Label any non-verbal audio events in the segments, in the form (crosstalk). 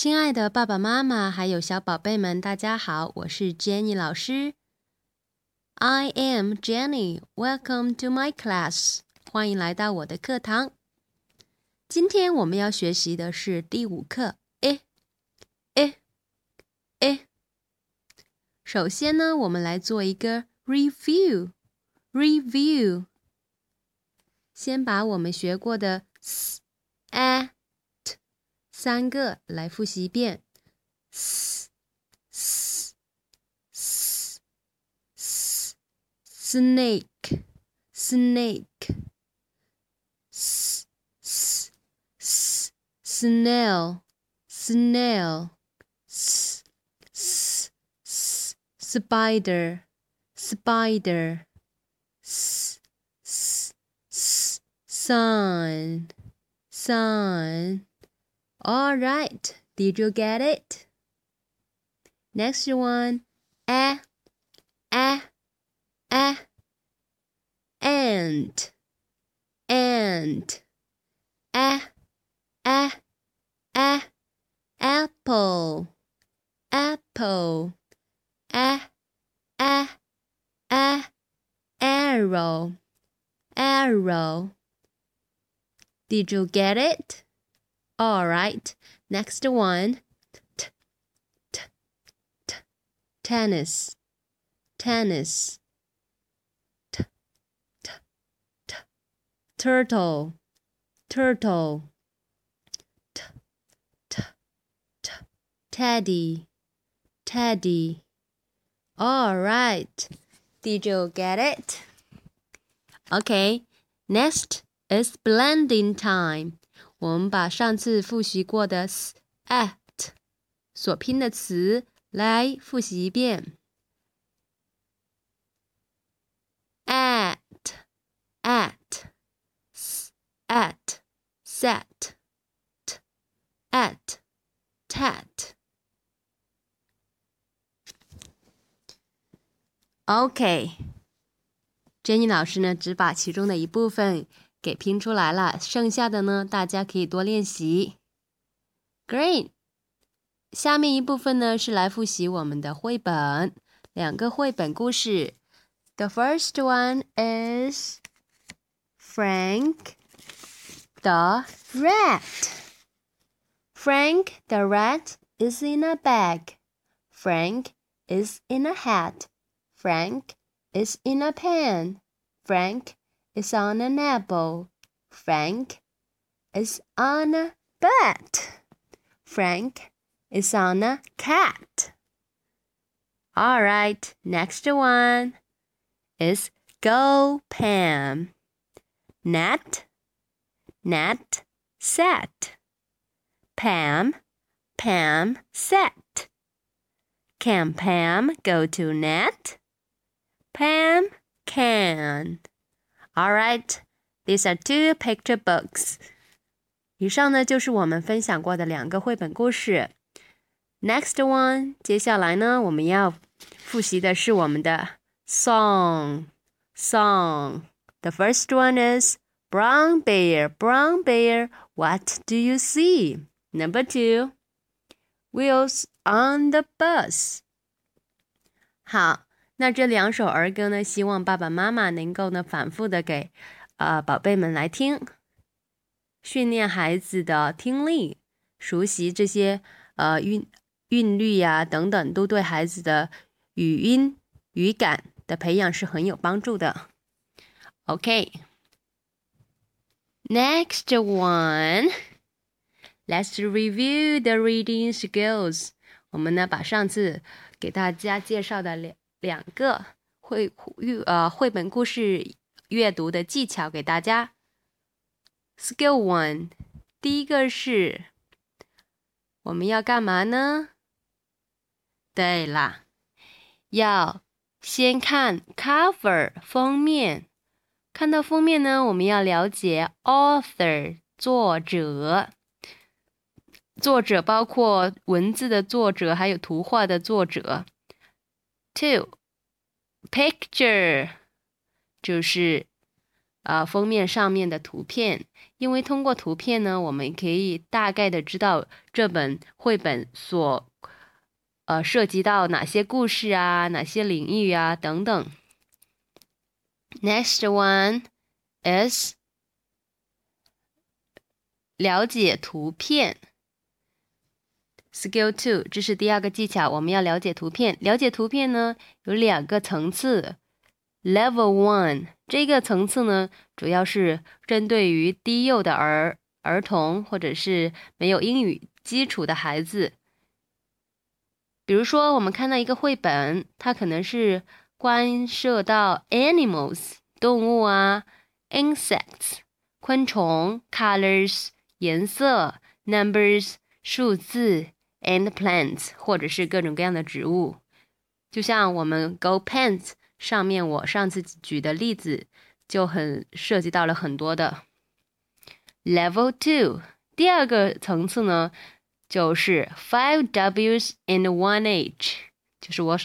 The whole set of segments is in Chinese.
亲爱的爸爸妈妈还有小宝贝们，大家好，我是 Jenny 老师。I am Jenny. Welcome to my class. 欢迎来到我的课堂。今天我们要学习的是第五课。诶诶诶。首先呢，我们来做一个 review。review。先把我们学过的 s、a、三个来复习一遍。s s s snake snake s s snail snail s s spider spider s s s sun sun。All right, did you get it? Next one, a, a, a, ant, ant, a, a, a, apple, apple, a, a, a, arrow, arrow. Did you get it? All right. Next one. T, t, t, tennis. Tennis. T, t, t, turtle. Turtle. T, t, t, teddy. Teddy. All right. Did you get it? Okay. Next is blending time. 我们把上次复习过的 at 所拼的词来复习一遍。at at at set t at tat。OK，Jenny 老师呢，只把其中的一部分。给拼出来了，剩下的呢，大家可以多练习。Great，下面一部分呢是来复习我们的绘本，两个绘本故事。The first one is Frank the Rat. Frank the Rat is in a bag. Frank is in a hat. Frank is in a pen. Frank is on an apple. Frank is on a bat. Frank is on a cat. All right, next one is go Pam. Nat, Nat, set. Pam, Pam, set. Can Pam go to Nat? Pam can. All right, these are two picture books. 以上呢就是我们分享过的两个绘本故事。Next one，接下来呢我们要复习的是我们的 song song. The first one is Brown bear, brown bear, what do you see? Number two, wheels on the bus. 好， 那这两首儿歌呢，希望爸爸妈妈能够呢反复的给，呃宝贝们来听，训练孩子的听力，熟悉这些呃韵韵律呀等等，都对孩子的语音语感的培养是很有帮助的。OK，next one，let's (laughs) review the reading skills。我们呢把上次给大家介绍的两。两个绘阅呃绘本故事阅读的技巧给大家。Skill one，第一个是我们要干嘛呢？对啦，要先看 cover 封面。看到封面呢，我们要了解 author 作者。作者包括文字的作者，还有图画的作者。Two, picture 就是呃封面上面的图片，因为通过图片呢，我们可以大概的知道这本绘本所呃涉及到哪些故事啊，哪些领域啊等等。Next one is 了解图片。Skill two，这是第二个技巧，我们要了解图片。了解图片呢，有两个层次。Level one 这个层次呢，主要是针对于低幼的儿儿童或者是没有英语基础的孩子。比如说，我们看到一个绘本，它可能是关涉到 animals 动物啊，insects 昆虫，colors 颜色，numbers 数字，and plants 或者是各种各样的植物。就像我们 Go Pants。上面我上次举的例子就很涉及到了很多的 level two。第二个层次呢，就是 five W's and one H，就是我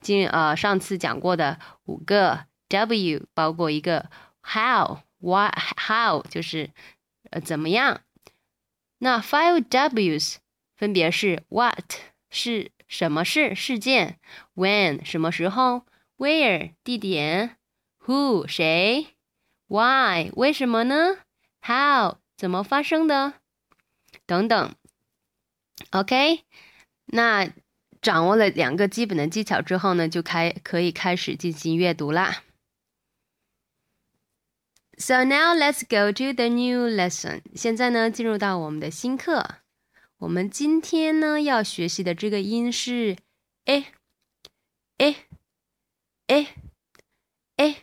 今呃上次讲过的五个 W，包括一个 how，why how 就是呃怎么样。那 five W's 分别是 what 是什么事事件，when 什么时候。Where 地点，Who 谁，Why 为什么呢，How 怎么发生的，等等。OK，那掌握了两个基本的技巧之后呢，就开可以开始进行阅读啦。So now let's go to the new lesson。现在呢，进入到我们的新课。我们今天呢要学习的这个音是 a，a。哎，哎，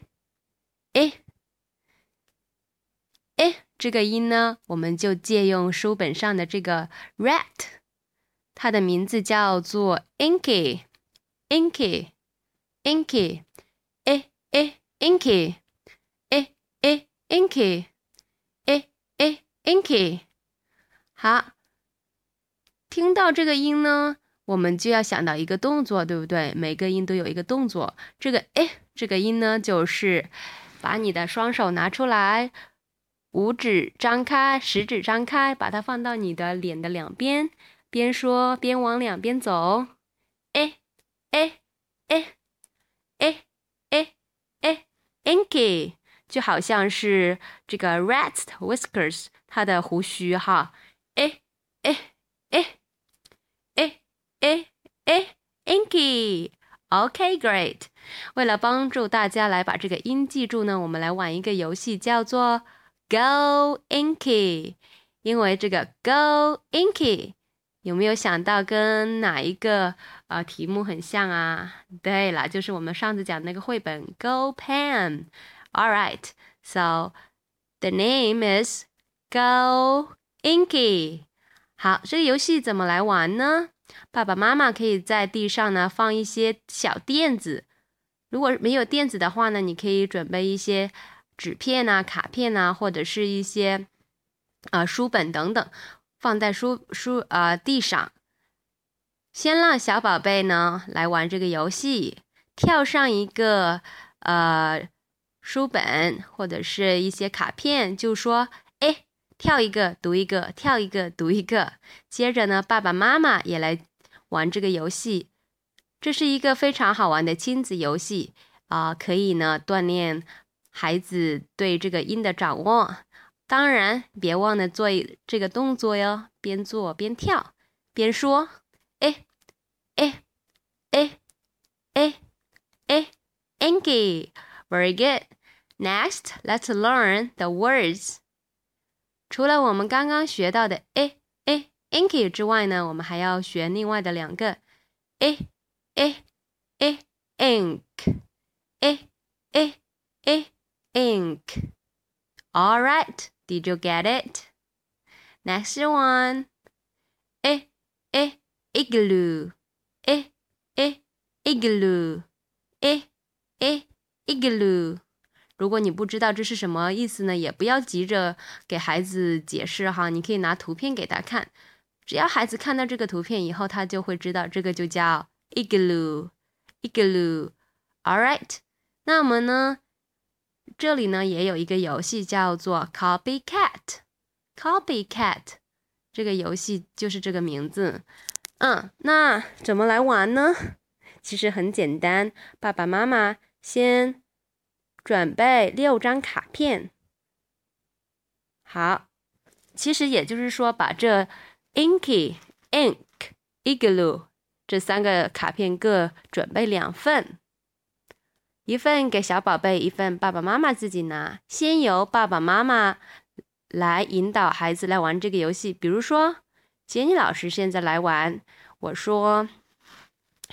哎，哎，这个音呢，我们就借用书本上的这个 rat，它的名字叫做 Inky，Inky，Inky，哎哎，Inky，哎哎，Inky，哎哎，Inky，好，听到这个音呢。我们就要想到一个动作，对不对？每个音都有一个动作。这个哎，这个音呢，就是把你的双手拿出来，五指张开，食指张开，把它放到你的脸的两边，边说边往两边走。哎哎哎哎哎哎，inky，就好像是这个 Rat's whiskers，它的胡须哈。哎哎哎。诶诶，Inky，OK，Great。为了帮助大家来把这个音记住呢，我们来玩一个游戏，叫做 Go Inky。因为这个 Go Inky，有没有想到跟哪一个呃题目很像啊？对了，就是我们上次讲那个绘本 Go Pen。All right，so the name is Go Inky。好，这个游戏怎么来玩呢？爸爸妈妈可以在地上呢放一些小垫子，如果没有垫子的话呢，你可以准备一些纸片啊、卡片啊，或者是一些啊书本等等，放在书书啊地上。先让小宝贝呢来玩这个游戏，跳上一个呃书本或者是一些卡片，就说。跳一个读一个，跳一个读一个。接着呢，爸爸妈妈也来玩这个游戏。这是一个非常好玩的亲子游戏啊，可以呢锻炼孩子对这个音的掌握。当然，别忘了做这个动作哟，边做边跳，边说。哎哎哎哎哎，Angie，very good。Next, let's learn the words. 除了我们刚刚学到的 a a inky 之外呢，我们还要学另外的两个 a a a ink a a a ink. All right, did you get it? Next one. a a igloo a a igloo a a igloo. 如果你不知道这是什么意思呢，也不要急着给孩子解释哈，你可以拿图片给他看，只要孩子看到这个图片以后，他就会知道这个就叫 igloo，igloo，all right。那我们呢，这里呢也有一个游戏叫做 Copycat，Copycat 这个游戏就是这个名字。嗯，那怎么来玩呢？其实很简单，爸爸妈妈先准备六张卡片。好，其实也就是说，把这 Inky、Ink、Igloo 这三个卡片各准备两份，一份给小宝贝，一份爸爸妈妈自己拿。先由爸爸妈妈来引导孩子来玩这个游戏。比如说，杰尼老师现在来玩，我说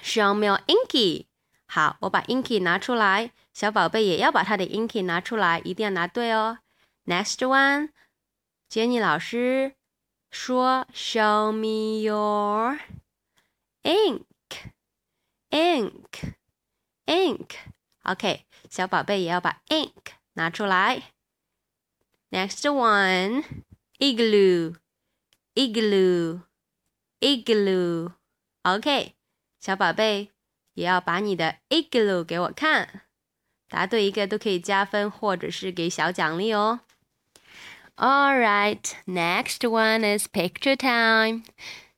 ：“Show me Inky。”好，我把 Inky 拿出来，小宝贝也要把他的 Inky 拿出来，一定要拿对哦。Next one。杰尼老师说：“Show me your ink, ink, ink.” OK，小宝贝也要把 ink 拿出来。Next one, igloo, igloo, igloo. OK，小宝贝也要把你的 igloo 给我看。 答对一个都可以加分，或者是给小奖励哦。All right, next one is picture time.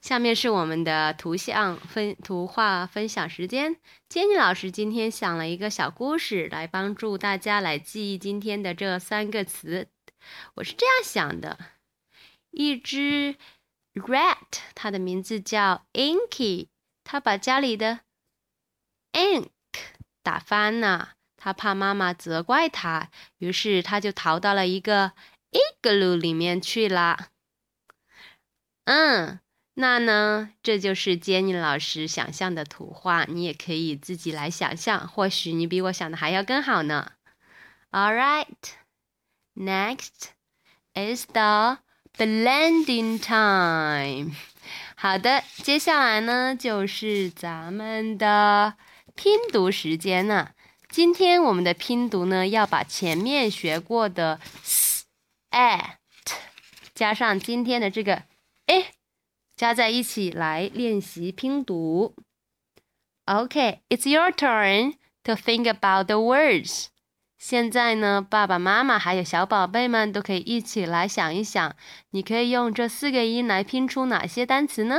下面是我们的图像分图画分享时间。Jenny 老师今天想了一个小故事，来帮助大家来记忆今天的这三个词。我是这样想的：一只 rat，它的名字叫 Inky，它把家里的 ink 打翻了，他怕妈妈责怪他，于是他就逃到了一个。igloo 里面去了，嗯，那呢，这就是 Jenny 老师想象的图画，你也可以自己来想象，或许你比我想的还要更好呢。All right, next is the blending time。好的，接下来呢就是咱们的拼读时间了。今天我们的拼读呢，要把前面学过的 s。at 加上今天的这个 a 加在一起来练习拼读。OK，it's your turn to think about the words。现在呢，爸爸妈妈还有小宝贝们都可以一起来想一想，你可以用这四个音来拼出哪些单词呢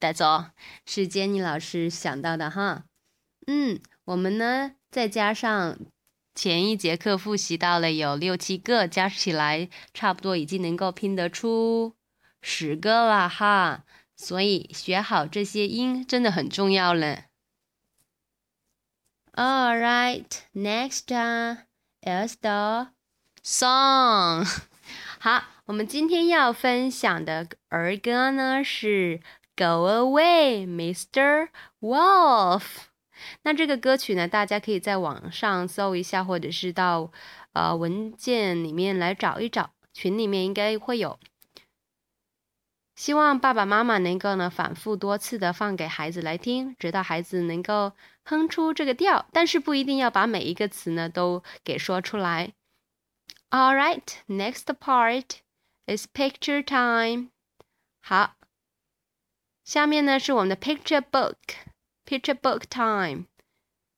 带走是 Jenny 老师想到的哈。嗯，我们呢再加上。前一节课复习到了有六七个，加起来差不多已经能够拼得出十个了哈。所以学好这些音真的很重要了。All right, next is the song。(laughs) 好，我们今天要分享的儿歌呢是《Go Away, Mr. Wolf》。那这个歌曲呢，大家可以在网上搜一下，或者是到呃文件里面来找一找，群里面应该会有。希望爸爸妈妈能够呢反复多次的放给孩子来听，直到孩子能够哼出这个调，但是不一定要把每一个词呢都给说出来。All right, next part is picture time。好，下面呢是我们的 picture book。Picture book time，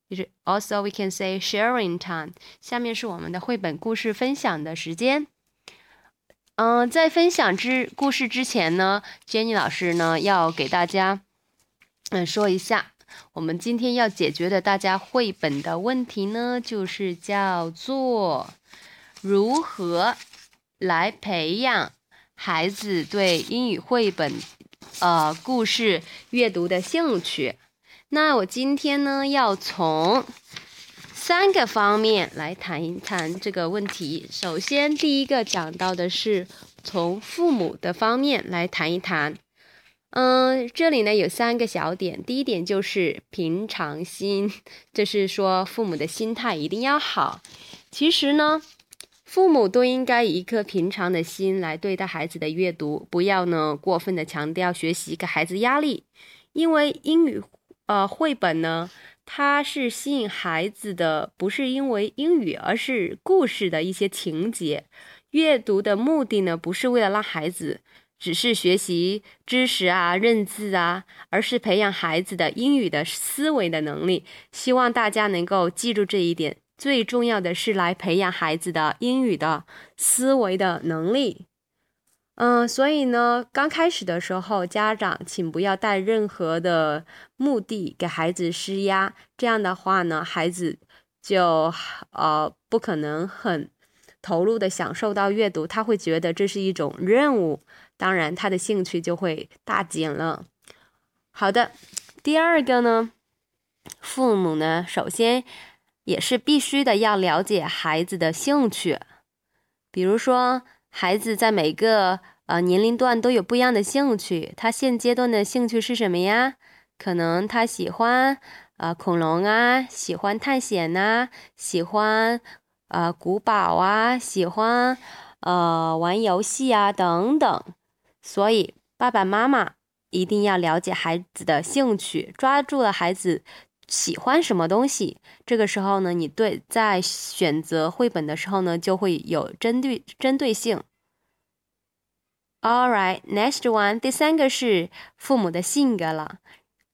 就是 also we can say sharing time。下面是我们的绘本故事分享的时间。嗯，在分享之故事之前呢，Jenny 老师呢要给大家嗯说一下，我们今天要解决的大家绘本的问题呢，就是叫做如何来培养孩子对英语绘本呃故事阅读的兴趣。那我今天呢，要从三个方面来谈一谈这个问题。首先，第一个讲到的是从父母的方面来谈一谈。嗯，这里呢有三个小点。第一点就是平常心，就是说父母的心态一定要好。其实呢，父母都应该以一颗平常的心来对待孩子的阅读，不要呢过分的强调学习，给孩子压力。因为英语呃绘本呢，它是吸引孩子的，不是因为英语，而是故事的一些情节。阅读的目的呢，不是为了让孩子只是学习知识啊、认字啊，而是培养孩子的英语的思维的能力。希望大家能够记住这一点。最重要的是来培养孩子的英语的思维的能力。嗯，所以呢，刚开始的时候，家长请不要带任何的目的给孩子施压，这样的话呢，孩子就呃不可能很投入的享受到阅读，他会觉得这是一种任务，当然他的兴趣就会大减了。好的，第二个呢，父母呢，首先。也是必须的，要了解孩子的兴趣。比如说，孩子在每个呃年龄段都有不一样的兴趣。他现阶段的兴趣是什么呀？可能他喜欢呃恐龙啊，喜欢探险呐，喜欢呃古堡啊，喜欢呃玩游戏啊等等。所以，爸爸妈妈一定要了解孩子的兴趣，抓住了孩子。喜欢什么东西？这个时候呢，你对在选择绘本的时候呢，就会有针对针对性。All right, next one，第三个是父母的性格了。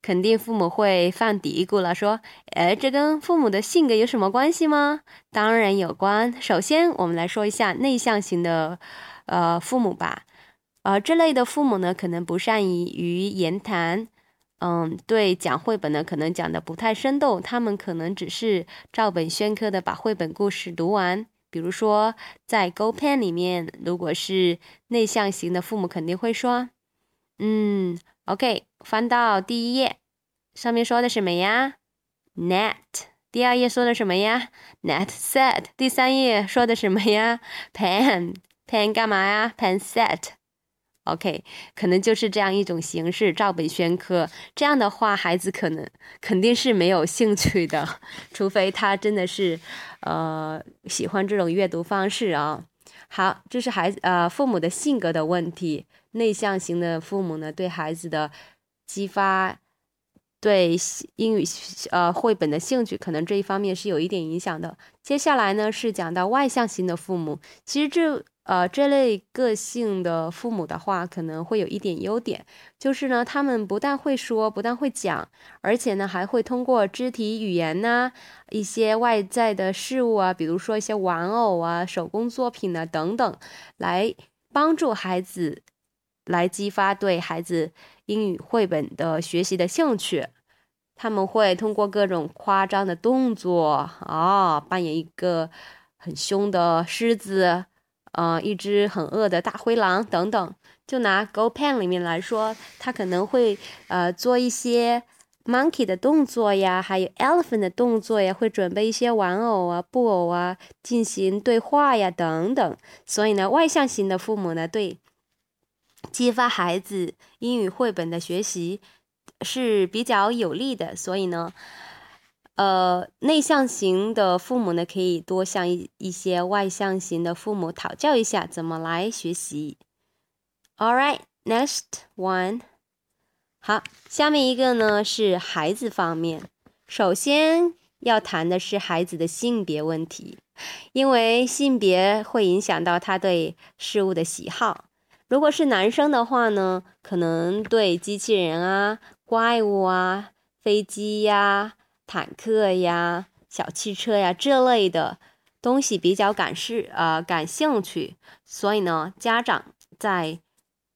肯定父母会犯嘀咕了，说：“哎，这跟父母的性格有什么关系吗？”当然有关。首先，我们来说一下内向型的呃父母吧。呃，这类的父母呢，可能不善于于言谈。嗯，对，讲绘本呢，可能讲的不太生动，他们可能只是照本宣科的把绘本故事读完。比如说，在 Go Pen 里面，如果是内向型的父母，肯定会说：“嗯，OK，翻到第一页，上面说的什么呀？Net。第二页说的什么呀？Net set。第三页说的什么呀？Pen。Pen 干嘛呀？Pen set。” OK，可能就是这样一种形式，照本宣科。这样的话，孩子可能肯定是没有兴趣的，(laughs) 除非他真的是，呃，喜欢这种阅读方式啊。好，这是孩子呃父母的性格的问题。内向型的父母呢，对孩子的激发对英语呃绘本的兴趣，可能这一方面是有一点影响的。接下来呢，是讲到外向型的父母，其实这。呃，这类个性的父母的话，可能会有一点优点，就是呢，他们不但会说，不但会讲，而且呢，还会通过肢体语言呐，一些外在的事物啊，比如说一些玩偶啊、手工作品啊等等，来帮助孩子，来激发对孩子英语绘本的学习的兴趣。他们会通过各种夸张的动作啊，扮演一个很凶的狮子。呃，一只很饿的大灰狼等等，就拿 Go Pen 里面来说，他可能会呃做一些 monkey 的动作呀，还有 elephant 的动作呀，会准备一些玩偶啊、布偶啊，进行对话呀等等。所以呢，外向型的父母呢，对激发孩子英语绘本的学习是比较有利的。所以呢。呃，内向型的父母呢，可以多向一一些外向型的父母讨教一下怎么来学习。All right, next one。好，下面一个呢是孩子方面。首先要谈的是孩子的性别问题，因为性别会影响到他对事物的喜好。如果是男生的话呢，可能对机器人啊、怪物啊、飞机呀。坦克呀、小汽车呀这类的东西比较感视呃感兴趣，所以呢，家长在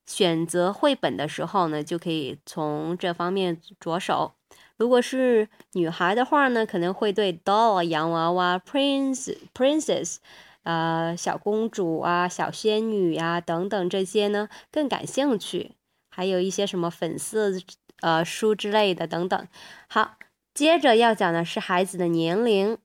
选择绘本的时候呢，就可以从这方面着手。如果是女孩的话呢，可能会对 doll 洋娃娃、prince princess 呃小公主啊、小仙女呀等等这些呢更感兴趣，还有一些什么粉色呃书之类的等等。好。接着要讲的是孩子的年龄，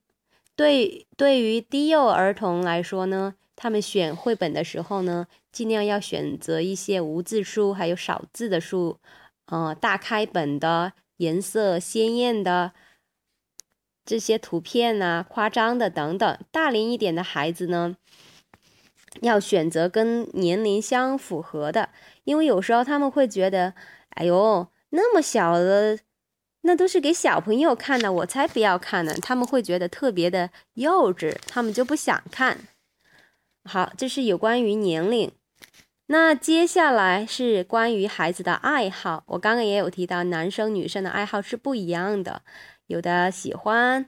对对于低幼儿童来说呢，他们选绘本的时候呢，尽量要选择一些无字书，还有少字的书，呃，大开本的，颜色鲜艳的，这些图片呐，夸张的等等。大龄一点的孩子呢，要选择跟年龄相符合的，因为有时候他们会觉得，哎呦，那么小的，那都是给小朋友看的，我才不要看呢。他们会觉得特别的幼稚，他们就不想看。好，这是有关于年龄。那接下来是关于孩子的爱好。我刚刚也有提到，男生女生的爱好是不一样的，有的喜欢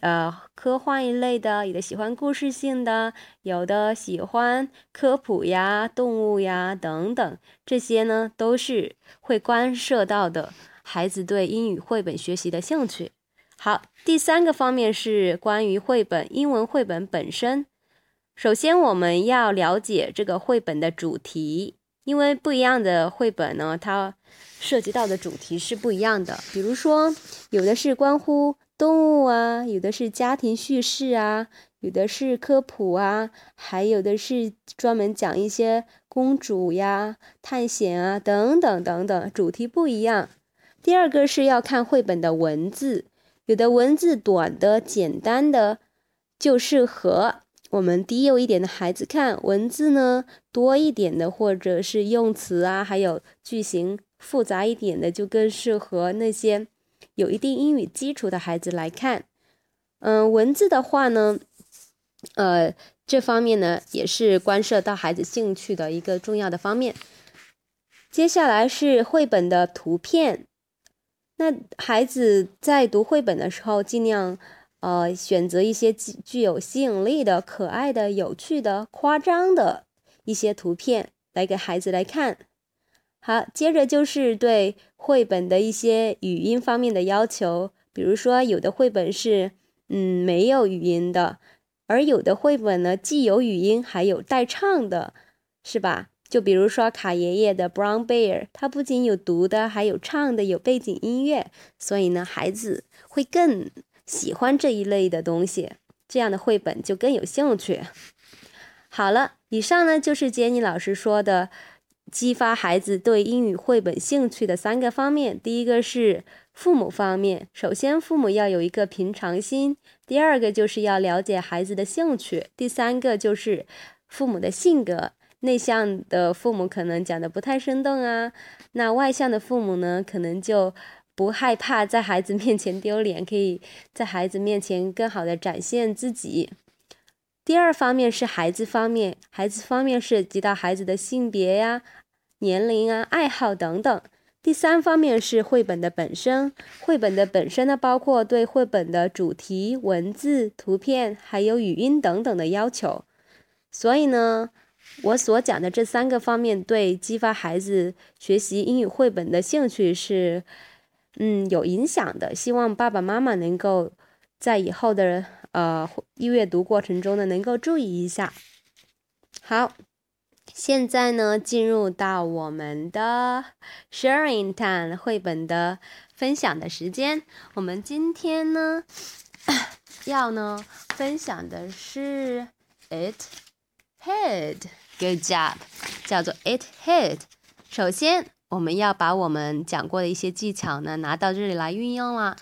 呃科幻一类的，有的喜欢故事性的，有的喜欢科普呀、动物呀等等，这些呢都是会关涉到的孩子对英语绘本学习的兴趣。好，第三个方面是关于绘本，英文绘本本身。首先，我们要了解这个绘本的主题，因为不一样的绘本呢，它涉及到的主题是不一样的。比如说，有的是关乎动物啊，有的是家庭叙事啊，有的是科普啊，还有的是专门讲一些公主呀、探险啊等等等等，主题不一样。第二个是要看绘本的文字，有的文字短的、简单的就适合。我们低幼一点的孩子看文字呢，多一点的或者是用词啊，还有句型复杂一点的，就更适合那些有一定英语基础的孩子来看。嗯，文字的话呢，呃，这方面呢也是关涉到孩子兴趣的一个重要的方面。接下来是绘本的图片，那孩子在读绘本的时候尽量。呃，选择一些具具有吸引力的、可爱的、有趣的、夸张的一些图片来给孩子来看。好，接着就是对绘本的一些语音方面的要求，比如说有的绘本是嗯没有语音的，而有的绘本呢既有语音还有带唱的，是吧？就比如说卡爷爷的《Brown Bear》，它不仅有读的，还有唱的，有背景音乐，所以呢，孩子会更。喜欢这一类的东西，这样的绘本就更有兴趣。好了，以上呢就是杰尼老师说的激发孩子对英语绘本兴趣的三个方面。第一个是父母方面，首先父母要有一个平常心；第二个就是要了解孩子的兴趣；第三个就是父母的性格。内向的父母可能讲的不太生动啊，那外向的父母呢，可能就。不害怕在孩子面前丢脸，可以在孩子面前更好的展现自己。第二方面是孩子方面，孩子方面涉及到孩子的性别呀、年龄啊、爱好等等。第三方面是绘本的本身，绘本的本身呢，包括对绘本的主题、文字、图片还有语音等等的要求。所以呢，我所讲的这三个方面，对激发孩子学习英语绘本的兴趣是。嗯，有影响的。希望爸爸妈妈能够在以后的呃阅读过程中呢，能够注意一下。好，现在呢，进入到我们的 sharing time 绘本的分享的时间。我们今天呢，(coughs) 要呢分享的是 it Head, good job，叫做 it Head。首先。我们要把我们讲过的一些技巧呢拿到这里来运用了。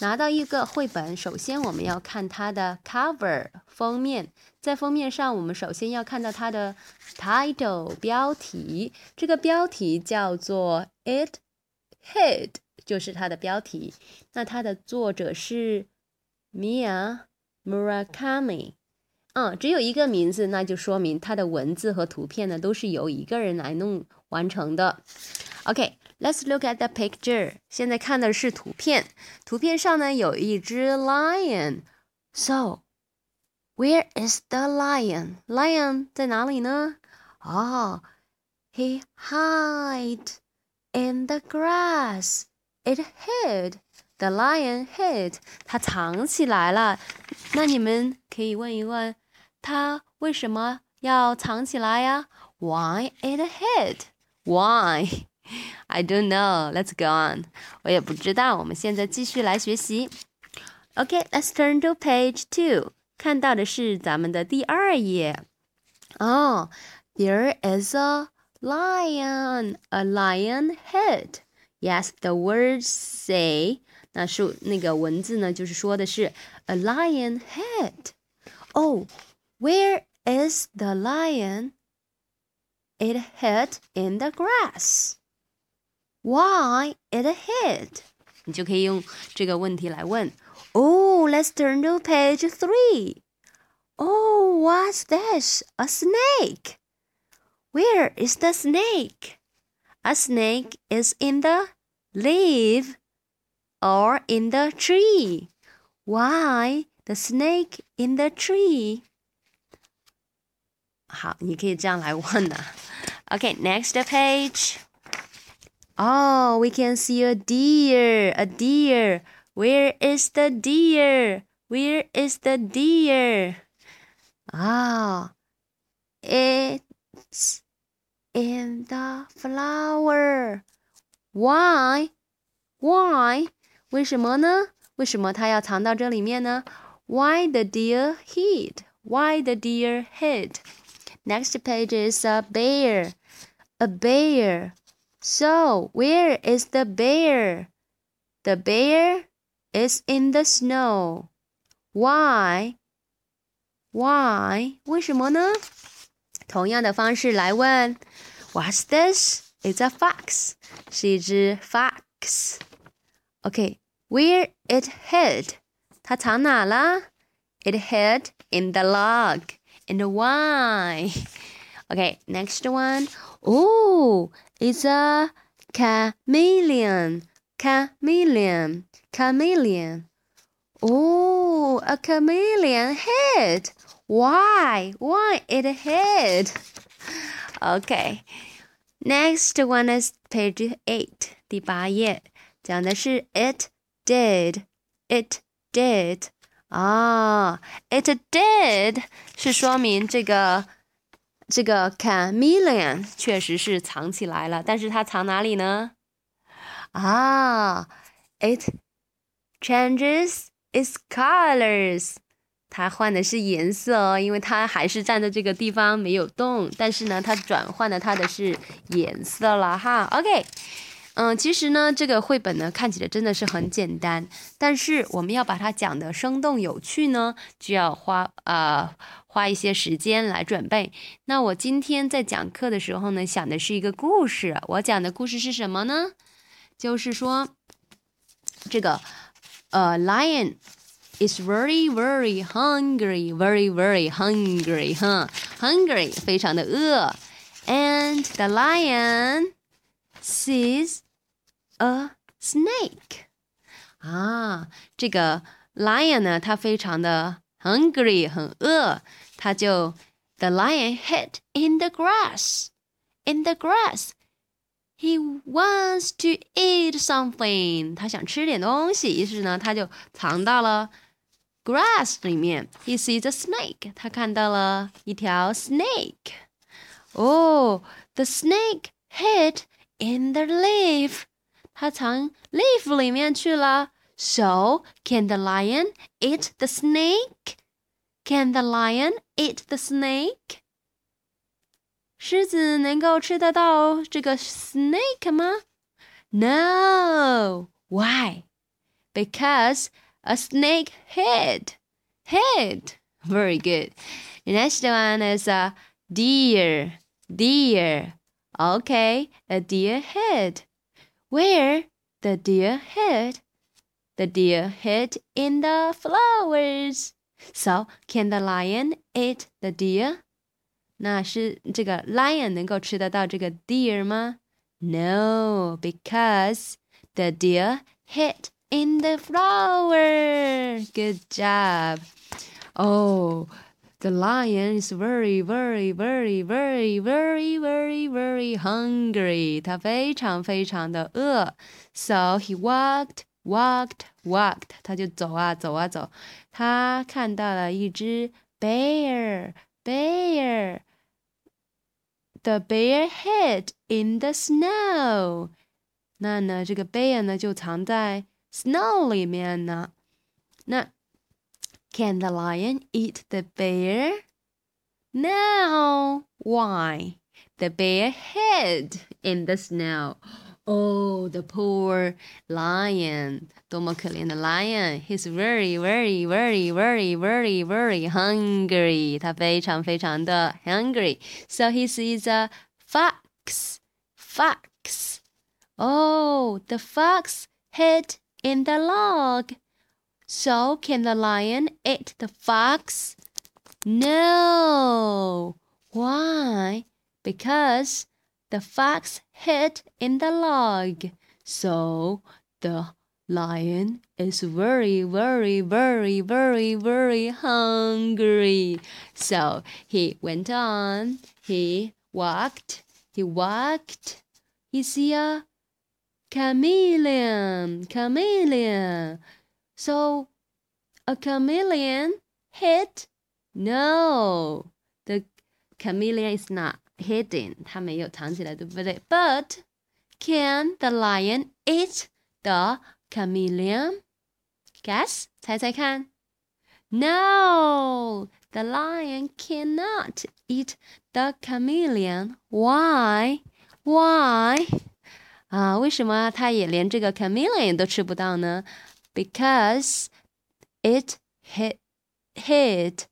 拿到一个绘本，首先我们要看它的 cover 封面，在封面上，我们首先要看到它的 title 标题。这个标题叫做 It Head，就是它的标题。那它的作者是 Mia Murakami。嗯，只有一个名字，那就说明它的文字和图片呢都是由一个人来弄完成的。OK，Let's look at the picture. 现在看的是图片，图片上呢有一只 lion. So, where is the lion? Lion 在哪里呢？哦、oh,，he hid in the grass. It hid. The lion hid. 它藏起来了。那你们可以问一问，它为什么要藏起来呀？Why it hid? Why? I don't know. Let's go on. 我也不知道。我们现在继续来学习。Okay, let's turn to page two. 看到的是咱们的第二页。Oh, there is a lion, a lion head. Yes, the words say. 那是那个文字呢，就是说的是 a lion head. Oh, where is the lion it hid in the grass? Why it hid? 你就可以用这个问题来问。Oh, let's turn to page three. Oh, what's this? A snake. Where is the snake? A snake is in the leaf or in the tree. Why the snake in the tree? 好，你可以这样来问的。Okay, next (laughs) page. Oh, we can see a deer. A deer. Where is the deer? Where is the deer? Ah, it's in the flower. Why? Why? 为什么呢？为什么它要藏到这里面呢？Why the deer hid? Why the deer hid? Next page is a bear. A bear. So, where is the bear? The bear is in the snow. Why? Why? 为什么呢？同样的方式来问。What's this? It's a fox. 是一只 fox. Okay, where it hid? 它藏哪了？It hid in the log. And why? (laughs) Okay, next one. Oh, it's a chameleon. Chameleon. Chameleon. Oh, a chameleon hid. Why? Why it hid? (laughs) Okay. Next one is page eight. 第八页讲的是 it did. It did. 啊，it did 是说明这个这个 chameleon 确实是藏起来了，但是它藏哪里呢？啊，it changes its colors，它换的是颜色哦，因为它还是站在这个地方没有动，但是呢，它转换的它的是颜色了哈。OK。嗯，其实呢，这个绘本呢看起来真的是很简单，但是我们要把它讲的生动有趣呢，就要花呃花一些时间来准备。那我今天在讲课的时候呢，想的是一个故事。我讲的故事是什么呢？就是说，这个呃，lion is very very hungry，very very hungry，哈，hungry 非常的饿，and the lion sees a snake 啊，这个 lion 呢，它非常的 hungry，很饿，它就 the lion hid in the grass. In the grass, he wants to eat something. 他想吃点东西，于是呢，他就藏到了 grass 里面。He sees a snake. 他看到了一条 snake. Oh, the snake hid in the leaf. 它藏 leaf 里面去了。So can the lion eat the snake? Can the lion eat the snake? 狮子能够吃得到这个 snake 吗？No. Why? Because a snake hid. Hid. Very good. The next one is a deer. Deer. Okay, a deer hid. Where the deer hid? The deer hid in the flowers. So can the lion eat the deer? 那是这个 lion 能够吃得到这个 deer 吗？No, because the deer hid in the flower. Good job. Oh, the lion is very, very, very, very, very, very, very hungry. 他非常非常的饿。So he walked, walked, walked. 他就走啊走啊走。他看到了一只 bear, bear. The bear hid in the snow. 那呢，这个 bear 呢就藏在 snow 里面呢。那 can the lion eat the bear? No. Why? The bear hid in the snow. Oh, the poor lion，多么可怜的 lion！He's very, very, very, very, very, very hungry。他非常非常的 hungry。So he sees a fox. Fox. Oh, the fox hid in the log. So can the lion eat the fox? No. Why? Because the fox hid in the log. So the lion is very, very, very, very, very hungry. So he went on. He walked. He walked. He see a chameleon. Chameleon. So a chameleon hit? No. The chameleon is not hidden，它没有藏起来，对不对？But can the lion eat the chameleon? Guess，猜猜看。No, the lion cannot eat the chameleon. Why? Why? 啊，为什么它也连这个 chameleon 都吃不到呢 ？Because it hid, hid,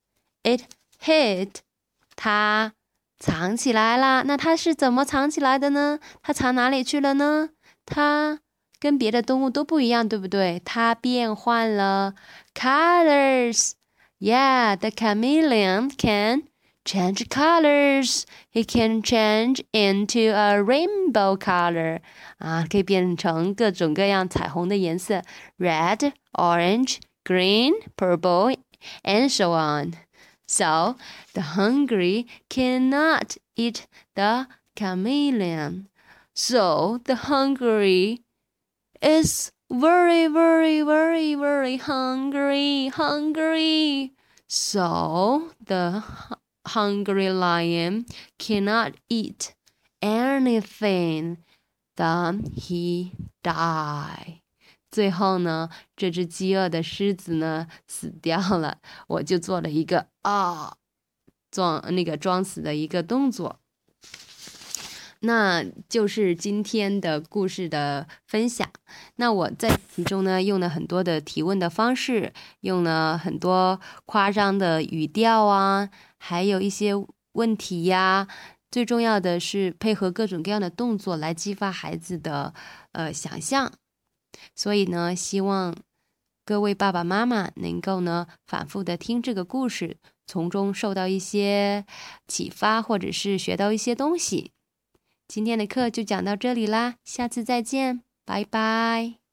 it hid. 它藏起来啦，那它是怎么藏起来的呢？它藏哪里去了呢？它跟别的动物都不一样，对不对？它变换了 colors。Yeah, the chameleon can change colors. It can change into a rainbow color. 啊，可以变成各种各样彩虹的颜色，red, orange, green, purple, and so on. So the hungry cannot eat the chameleon. So the hungry is very, very, very, very hungry, hungry. So the hungry lion cannot eat anything. Then he die. 最后呢，这只饥饿的狮子呢死掉了，(laughs) 我就做了一个啊，装那个装死的一个动作。那就是今天的故事的分享。那我在其中呢用了很多的提问的方式，用了很多夸张的语调啊，还有一些问题呀。最重要的是配合各种各样的动作来激发孩子的呃想象。所以呢，希望各位爸爸妈妈能够呢反复的听这个故事，从中受到一些启发，或者是学到一些东西。今天的课就讲到这里啦，下次再见，拜拜。